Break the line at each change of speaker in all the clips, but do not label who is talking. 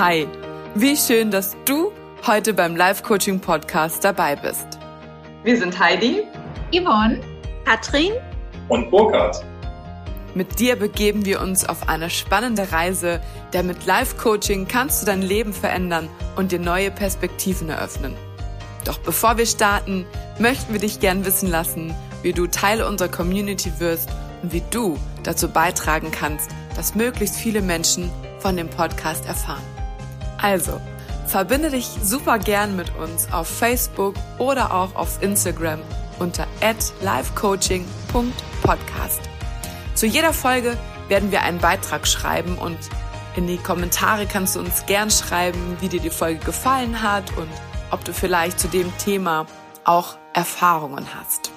Hi, wie schön, dass du heute beim Live Coaching Podcast dabei bist.
Wir sind Heidi,
Yvonne,
Katrin
und Burkhard.
Mit dir begeben wir uns auf eine spannende Reise, denn mit Live Coaching kannst du dein Leben verändern und dir neue Perspektiven eröffnen. Doch bevor wir starten, möchten wir dich gern wissen lassen, wie du Teil unserer Community wirst und wie du dazu beitragen kannst, dass möglichst viele Menschen von dem Podcast erfahren. Also, verbinde dich super gern mit uns auf Facebook oder auch auf Instagram unter livecoaching.podcast. Zu jeder Folge werden wir einen Beitrag schreiben und in die Kommentare kannst du uns gern schreiben, wie dir die Folge gefallen hat und ob du vielleicht zu dem Thema auch Erfahrungen hast.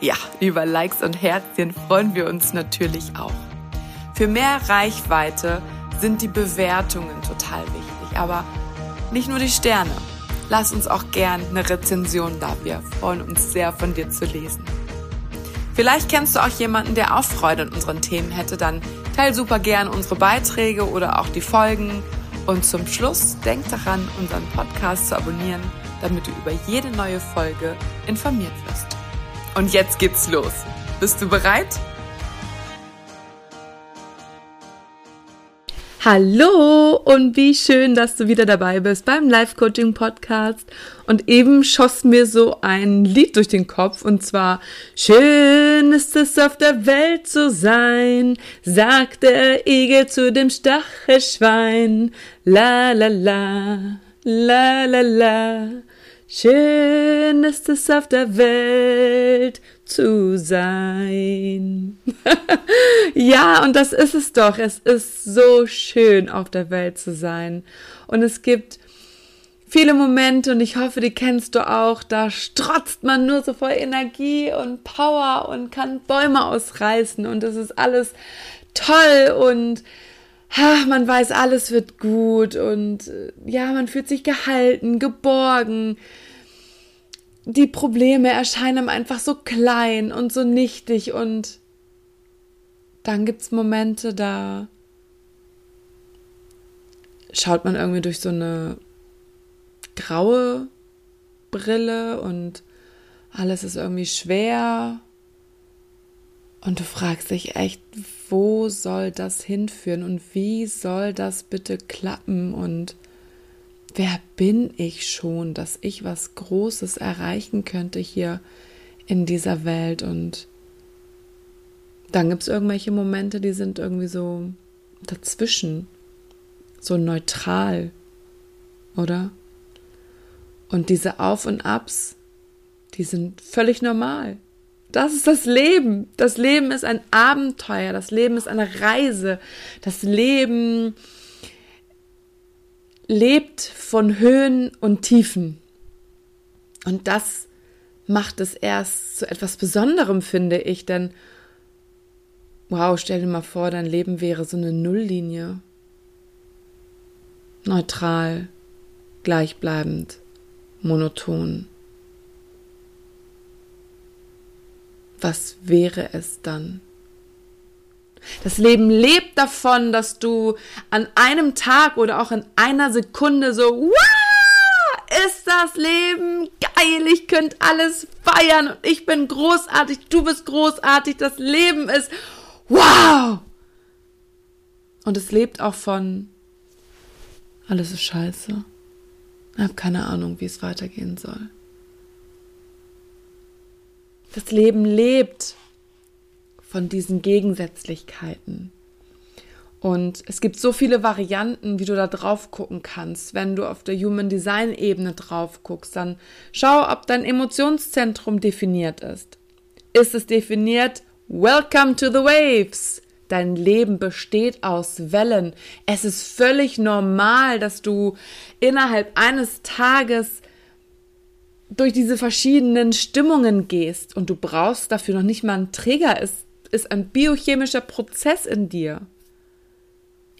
Ja, über Likes und Herzchen freuen wir uns natürlich auch. Für mehr Reichweite sind die Bewertungen total wichtig, aber nicht nur die Sterne. Lass uns auch gern eine Rezension da. Wir freuen uns sehr, von dir zu lesen. Vielleicht kennst du auch jemanden, der auch Freude an unseren Themen hätte, dann teil super gern unsere Beiträge oder auch die Folgen. Und zum Schluss denk daran, unseren Podcast zu abonnieren, damit du über jede neue Folge informiert wirst. Und jetzt geht's los. Bist du bereit? Hallo und wie schön, dass du wieder dabei bist beim Live Coaching Podcast. Und eben schoss mir so ein Lied durch den Kopf und zwar Schön ist es auf der Welt zu sein, sagt der Igel zu dem Stachelschwein. La la la, la la la. Schön ist es auf der Welt zu sein. ja, und das ist es doch. Es ist so schön auf der Welt zu sein. Und es gibt viele Momente und ich hoffe, die kennst du auch. Da strotzt man nur so voll Energie und Power und kann Bäume ausreißen und es ist alles toll und ha, man weiß, alles wird gut und äh, ja, man fühlt sich gehalten, geborgen. Die Probleme erscheinen einfach so klein und so nichtig und dann gibt's Momente, da schaut man irgendwie durch so eine graue Brille und alles ist irgendwie schwer und du fragst dich echt, wo soll das hinführen und wie soll das bitte klappen und wer bin ich schon, dass ich was Großes erreichen könnte hier in dieser Welt und dann gibt es irgendwelche Momente, die sind irgendwie so dazwischen, so neutral, oder? Und diese Auf und Abs, die sind völlig normal. Das ist das Leben. Das Leben ist ein Abenteuer. Das Leben ist eine Reise. Das Leben lebt von Höhen und Tiefen. Und das macht es erst zu etwas Besonderem, finde ich. Denn, wow, stell dir mal vor, dein Leben wäre so eine Nulllinie. Neutral, gleichbleibend, monoton. was wäre es dann? Das Leben lebt davon, dass du an einem Tag oder auch in einer Sekunde so, wow, ist das Leben geil, ich könnte alles feiern und ich bin großartig, du bist großartig, das Leben ist wow. Und es lebt auch von, alles ist scheiße. Ich habe keine Ahnung, wie es weitergehen soll. Das Leben lebt von diesen Gegensätzlichkeiten. Und es gibt so viele Varianten, wie du da drauf gucken kannst. Wenn du auf der Human Design Ebene drauf guckst, dann schau, ob dein Emotionszentrum definiert ist. Ist es definiert? Welcome to the waves. Dein Leben besteht aus Wellen. Es ist völlig normal, dass du innerhalb eines Tages durch diese verschiedenen Stimmungen gehst und du brauchst dafür noch nicht mal einen Trigger, es ist ein biochemischer Prozess in dir.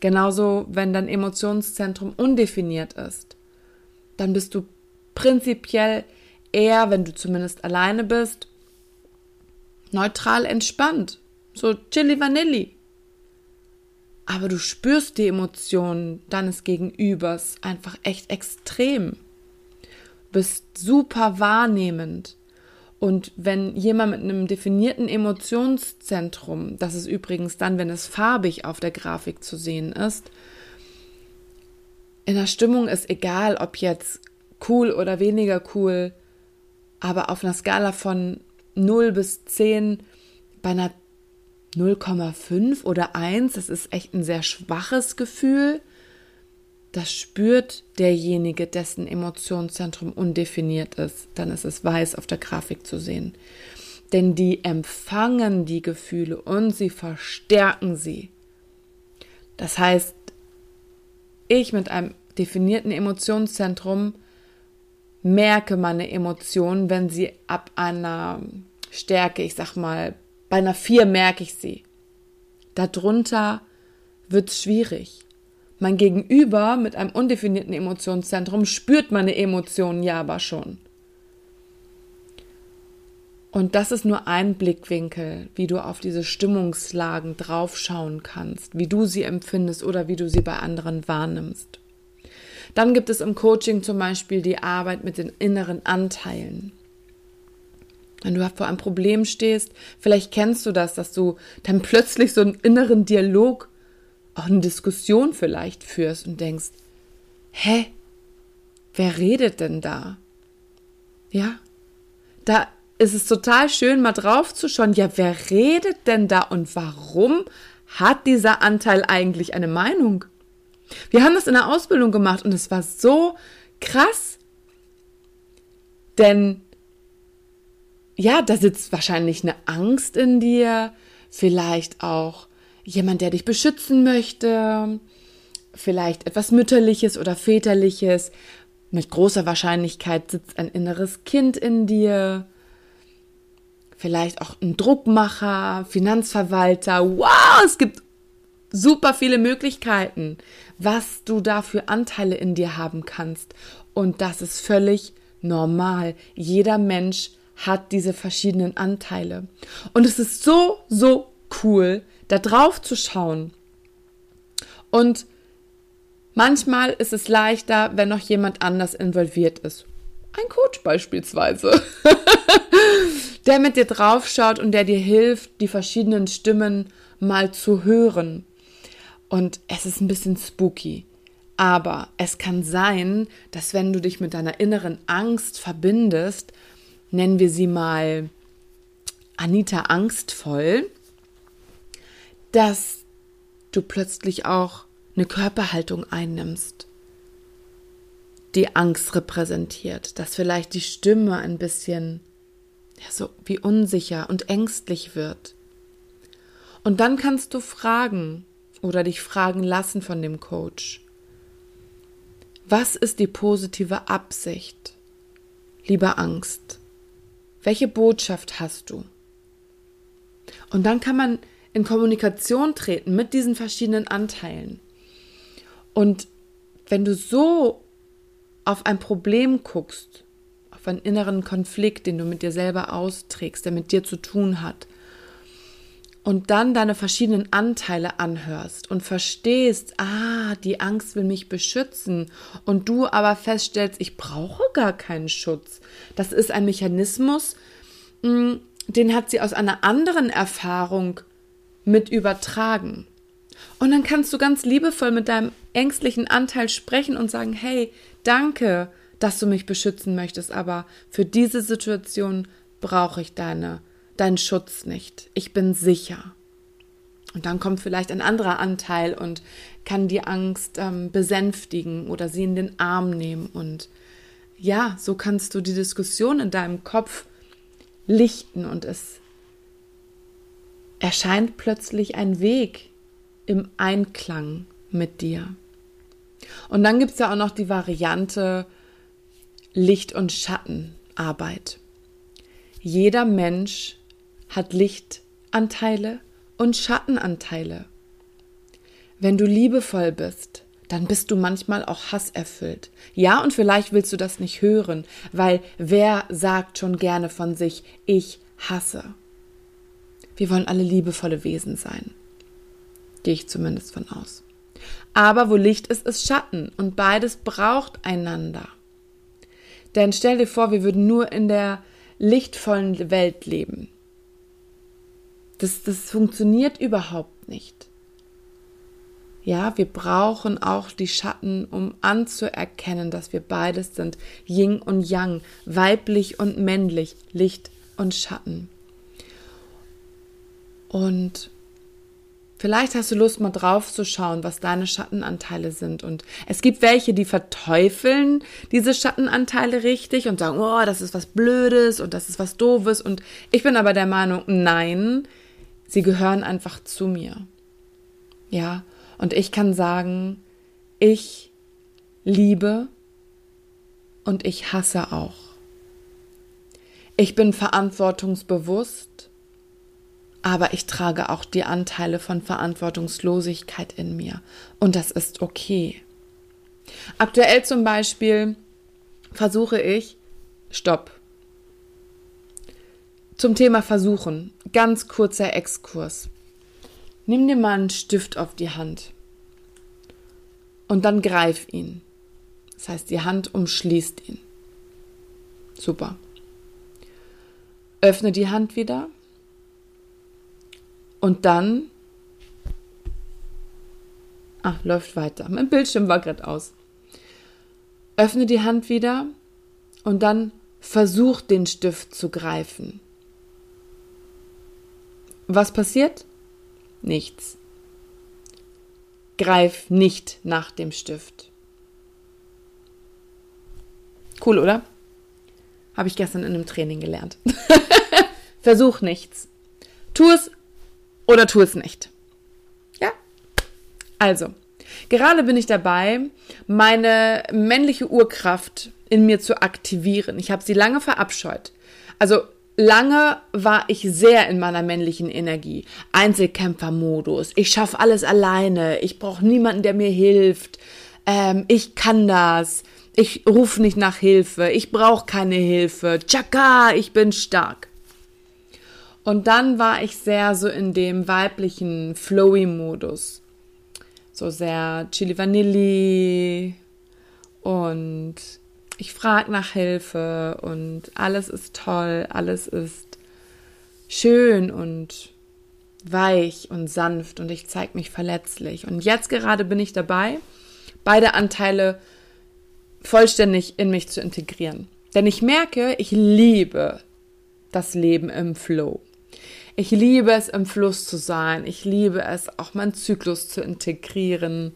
Genauso, wenn dein Emotionszentrum undefiniert ist, dann bist du prinzipiell eher, wenn du zumindest alleine bist, neutral entspannt, so chili vanilli. aber du spürst die Emotionen deines Gegenübers einfach echt extrem. Bist super wahrnehmend. Und wenn jemand mit einem definierten Emotionszentrum, das ist übrigens dann, wenn es farbig auf der Grafik zu sehen ist, in der Stimmung ist egal, ob jetzt cool oder weniger cool, aber auf einer Skala von 0 bis 10 bei einer 0,5 oder 1, das ist echt ein sehr schwaches Gefühl. Das spürt derjenige, dessen Emotionszentrum undefiniert ist. Dann ist es weiß auf der Grafik zu sehen. Denn die empfangen die Gefühle und sie verstärken sie. Das heißt, ich mit einem definierten Emotionszentrum merke meine Emotionen, wenn sie ab einer Stärke, ich sag mal, bei einer 4 merke ich sie. Darunter wird es schwierig. Mein Gegenüber mit einem undefinierten Emotionszentrum spürt meine Emotionen ja aber schon. Und das ist nur ein Blickwinkel, wie du auf diese Stimmungslagen draufschauen kannst, wie du sie empfindest oder wie du sie bei anderen wahrnimmst. Dann gibt es im Coaching zum Beispiel die Arbeit mit den inneren Anteilen. Wenn du vor einem Problem stehst, vielleicht kennst du das, dass du dann plötzlich so einen inneren Dialog, auch eine Diskussion vielleicht führst und denkst, hä, wer redet denn da? Ja, da ist es total schön, mal drauf zu schauen, ja, wer redet denn da und warum hat dieser Anteil eigentlich eine Meinung? Wir haben das in der Ausbildung gemacht und es war so krass, denn ja, da sitzt wahrscheinlich eine Angst in dir, vielleicht auch jemand, der dich beschützen möchte, vielleicht etwas Mütterliches oder Väterliches. Mit großer Wahrscheinlichkeit sitzt ein inneres Kind in dir, vielleicht auch ein Druckmacher, Finanzverwalter. Wow, es gibt super viele Möglichkeiten, was du da für Anteile in dir haben kannst. Und das ist völlig normal. Jeder Mensch hat diese verschiedenen Anteile. Und es ist so, so cool, da drauf zu schauen. Und manchmal ist es leichter, wenn noch jemand anders involviert ist. Ein Coach beispielsweise, der mit dir draufschaut und der dir hilft, die verschiedenen Stimmen mal zu hören. Und es ist ein bisschen spooky. Aber es kann sein, dass wenn du dich mit deiner inneren Angst verbindest, nennen wir sie mal Anita angstvoll, dass du plötzlich auch eine Körperhaltung einnimmst, die Angst repräsentiert, dass vielleicht die Stimme ein bisschen ja, so wie unsicher und ängstlich wird. Und dann kannst du fragen oder dich fragen lassen von dem Coach. Was ist die positive Absicht, lieber Angst? Welche Botschaft hast du? Und dann kann man in Kommunikation treten mit diesen verschiedenen Anteilen. Und wenn du so auf ein Problem guckst, auf einen inneren Konflikt, den du mit dir selber austrägst, der mit dir zu tun hat, und dann deine verschiedenen Anteile anhörst und verstehst, ah, die Angst will mich beschützen und du aber feststellst, ich brauche gar keinen Schutz. Das ist ein Mechanismus, mm, den hat sie aus einer anderen Erfahrung mit übertragen. Und dann kannst du ganz liebevoll mit deinem ängstlichen Anteil sprechen und sagen, hey, danke, dass du mich beschützen möchtest, aber für diese Situation brauche ich deine, deinen Schutz nicht. Ich bin sicher. Und dann kommt vielleicht ein anderer Anteil und kann die Angst ähm, besänftigen oder sie in den Arm nehmen. Und ja, so kannst du die Diskussion in deinem Kopf lichten und es erscheint plötzlich ein Weg im Einklang mit dir. Und dann gibt es ja auch noch die Variante Licht- und Schattenarbeit. Jeder Mensch hat Lichtanteile und Schattenanteile. Wenn du liebevoll bist, dann bist du manchmal auch hasserfüllt. Ja, und vielleicht willst du das nicht hören, weil wer sagt schon gerne von sich, ich hasse? Wir wollen alle liebevolle Wesen sein. Gehe ich zumindest von aus. Aber wo Licht ist, ist Schatten und beides braucht einander. Denn stell dir vor, wir würden nur in der lichtvollen Welt leben. Das, das funktioniert überhaupt nicht. Ja, wir brauchen auch die Schatten, um anzuerkennen, dass wir beides sind. Yin und Yang, weiblich und männlich, Licht und Schatten. Und Vielleicht hast du Lust, mal drauf zu schauen, was deine Schattenanteile sind. Und es gibt welche, die verteufeln diese Schattenanteile richtig und sagen, oh, das ist was Blödes und das ist was Doofes. Und ich bin aber der Meinung, nein, sie gehören einfach zu mir. Ja, und ich kann sagen, ich liebe und ich hasse auch. Ich bin verantwortungsbewusst aber ich trage auch die Anteile von Verantwortungslosigkeit in mir. Und das ist okay. Aktuell zum Beispiel versuche ich, stopp. Zum Thema Versuchen, ganz kurzer Exkurs. Nimm dir mal einen Stift auf die Hand und dann greif ihn. Das heißt, die Hand umschließt ihn. Super. Öffne die Hand wieder und dann. Ah, läuft weiter. Mein Bildschirm war gerade aus. Öffne die Hand wieder und dann versuch den Stift zu greifen. Was passiert? Nichts. Greif nicht nach dem Stift. Cool, oder? Habe ich gestern in einem Training gelernt. Versuch nichts. Tu es oder tu es nicht. Ja? Also, gerade bin ich dabei, meine männliche Urkraft in mir zu aktivieren. Ich habe sie lange verabscheut. Also lange war ich sehr in meiner männlichen Energie. Einzelkämpfermodus. Ich schaffe alles alleine. Ich brauche niemanden, der mir hilft. Ähm, ich kann das. Ich rufe nicht nach Hilfe. Ich brauche keine Hilfe. Chaka, ich bin stark. Und dann war ich sehr so in dem weiblichen Flowy-Modus. So sehr Chili Vanilli und ich frage nach Hilfe und alles ist toll, alles ist schön und weich und sanft und ich zeige mich verletzlich. Und jetzt gerade bin ich dabei, beide Anteile vollständig in mich zu integrieren. Denn ich merke, ich liebe das Leben im Flow. Ich liebe es, im Fluss zu sein. Ich liebe es, auch meinen Zyklus zu integrieren.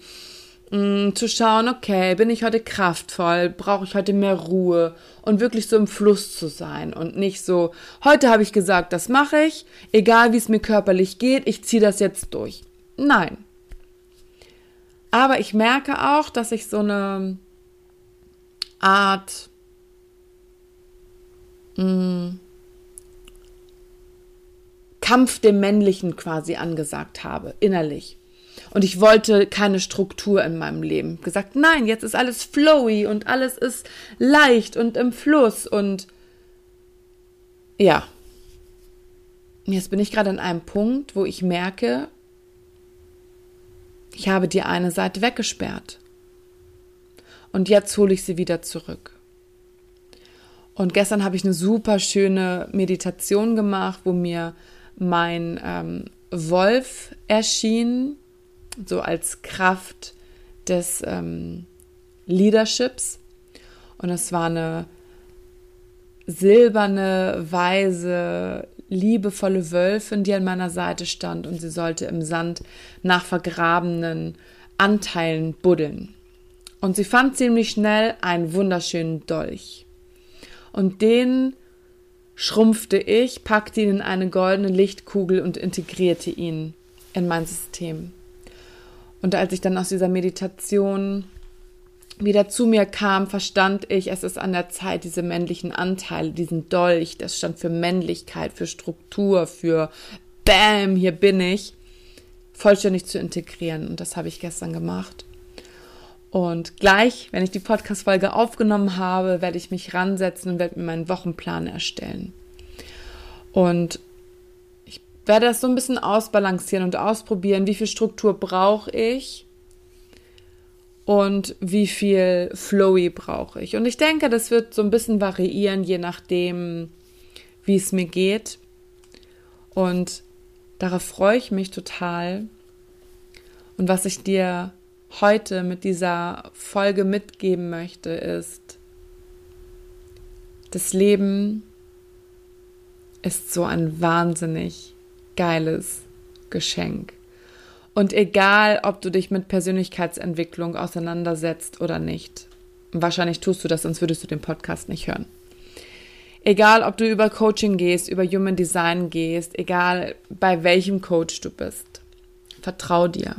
Mm, zu schauen, okay, bin ich heute kraftvoll? Brauche ich heute mehr Ruhe? Und wirklich so im Fluss zu sein und nicht so, heute habe ich gesagt, das mache ich, egal wie es mir körperlich geht, ich ziehe das jetzt durch. Nein. Aber ich merke auch, dass ich so eine Art mh, Kampf dem Männlichen quasi angesagt habe, innerlich. Und ich wollte keine Struktur in meinem Leben. Gesagt, nein, jetzt ist alles flowy und alles ist leicht und im Fluss und ja. Jetzt bin ich gerade an einem Punkt, wo ich merke, ich habe die eine Seite weggesperrt. Und jetzt hole ich sie wieder zurück. Und gestern habe ich eine super schöne Meditation gemacht, wo mir mein ähm, Wolf erschien, so als Kraft des ähm, Leaderships. Und es war eine silberne, weise, liebevolle Wölfin, die an meiner Seite stand und sie sollte im Sand nach vergrabenen Anteilen buddeln. Und sie fand ziemlich schnell einen wunderschönen Dolch. Und den schrumpfte ich, packte ihn in eine goldene Lichtkugel und integrierte ihn in mein System. Und als ich dann aus dieser Meditation wieder zu mir kam, verstand ich, es ist an der Zeit, diese männlichen Anteile, diesen Dolch, das stand für Männlichkeit, für Struktur, für Bam, hier bin ich, vollständig zu integrieren. Und das habe ich gestern gemacht. Und gleich, wenn ich die Podcast-Folge aufgenommen habe, werde ich mich ransetzen und werde mir meinen Wochenplan erstellen. Und ich werde das so ein bisschen ausbalancieren und ausprobieren, wie viel Struktur brauche ich und wie viel Flowy brauche ich. Und ich denke, das wird so ein bisschen variieren, je nachdem, wie es mir geht. Und darauf freue ich mich total. Und was ich dir heute mit dieser Folge mitgeben möchte, ist, das Leben ist so ein wahnsinnig geiles Geschenk. Und egal, ob du dich mit Persönlichkeitsentwicklung auseinandersetzt oder nicht, wahrscheinlich tust du das, sonst würdest du den Podcast nicht hören. Egal, ob du über Coaching gehst, über Human Design gehst, egal bei welchem Coach du bist, vertrau dir.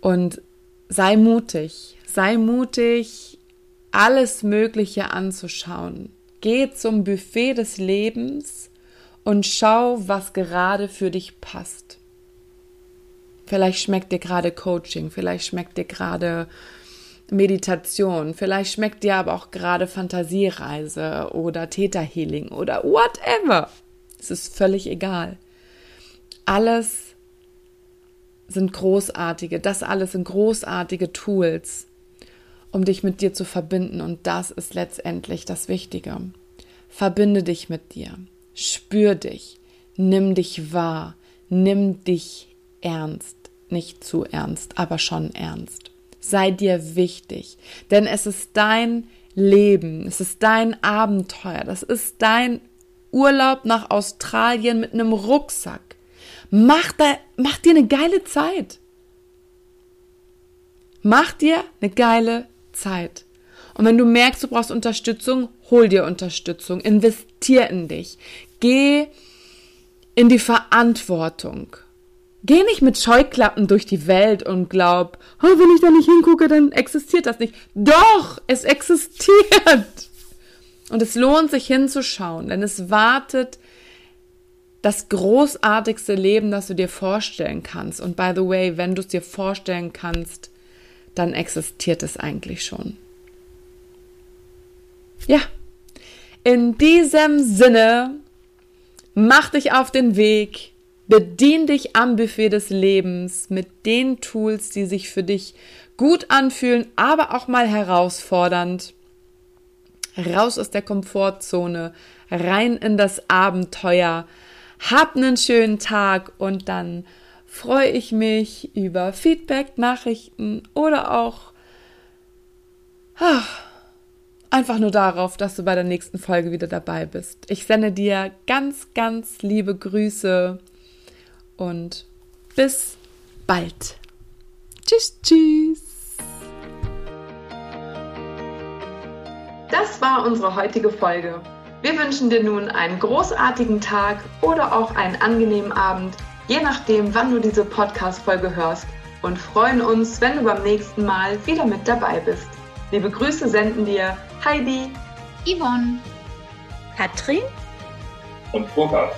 Und sei mutig, sei mutig, alles Mögliche anzuschauen. Geh zum Buffet des Lebens und schau, was gerade für dich passt. Vielleicht schmeckt dir gerade Coaching, vielleicht schmeckt dir gerade Meditation, vielleicht schmeckt dir aber auch gerade Fantasiereise oder Täterhealing oder whatever. Es ist völlig egal. Alles sind großartige, das alles sind großartige Tools, um dich mit dir zu verbinden. Und das ist letztendlich das Wichtige. Verbinde dich mit dir, spür dich, nimm dich wahr, nimm dich ernst. Nicht zu ernst, aber schon ernst. Sei dir wichtig, denn es ist dein Leben, es ist dein Abenteuer, das ist dein Urlaub nach Australien mit einem Rucksack. Mach, da, mach dir eine geile Zeit. Mach dir eine geile Zeit. Und wenn du merkst, du brauchst Unterstützung, hol dir Unterstützung. Investier in dich. Geh in die Verantwortung. Geh nicht mit Scheuklappen durch die Welt und glaub, oh, wenn ich da nicht hingucke, dann existiert das nicht. Doch, es existiert. Und es lohnt sich hinzuschauen, denn es wartet das großartigste Leben, das du dir vorstellen kannst. Und by the way, wenn du es dir vorstellen kannst, dann existiert es eigentlich schon. Ja, in diesem Sinne, mach dich auf den Weg, bedien dich am Buffet des Lebens mit den Tools, die sich für dich gut anfühlen, aber auch mal herausfordernd. Raus aus der Komfortzone, rein in das Abenteuer, hab einen schönen Tag und dann freue ich mich über Feedback, Nachrichten oder auch ach, einfach nur darauf, dass du bei der nächsten Folge wieder dabei bist. Ich sende dir ganz, ganz liebe Grüße und bis bald. Tschüss, tschüss.
Das war unsere heutige Folge. Wir wünschen dir nun einen großartigen Tag oder auch einen angenehmen Abend, je nachdem, wann du diese Podcast-Folge hörst und freuen uns, wenn du beim nächsten Mal wieder mit dabei bist. Liebe Grüße senden dir Heidi,
Yvonne,
Katrin
und Burkhard.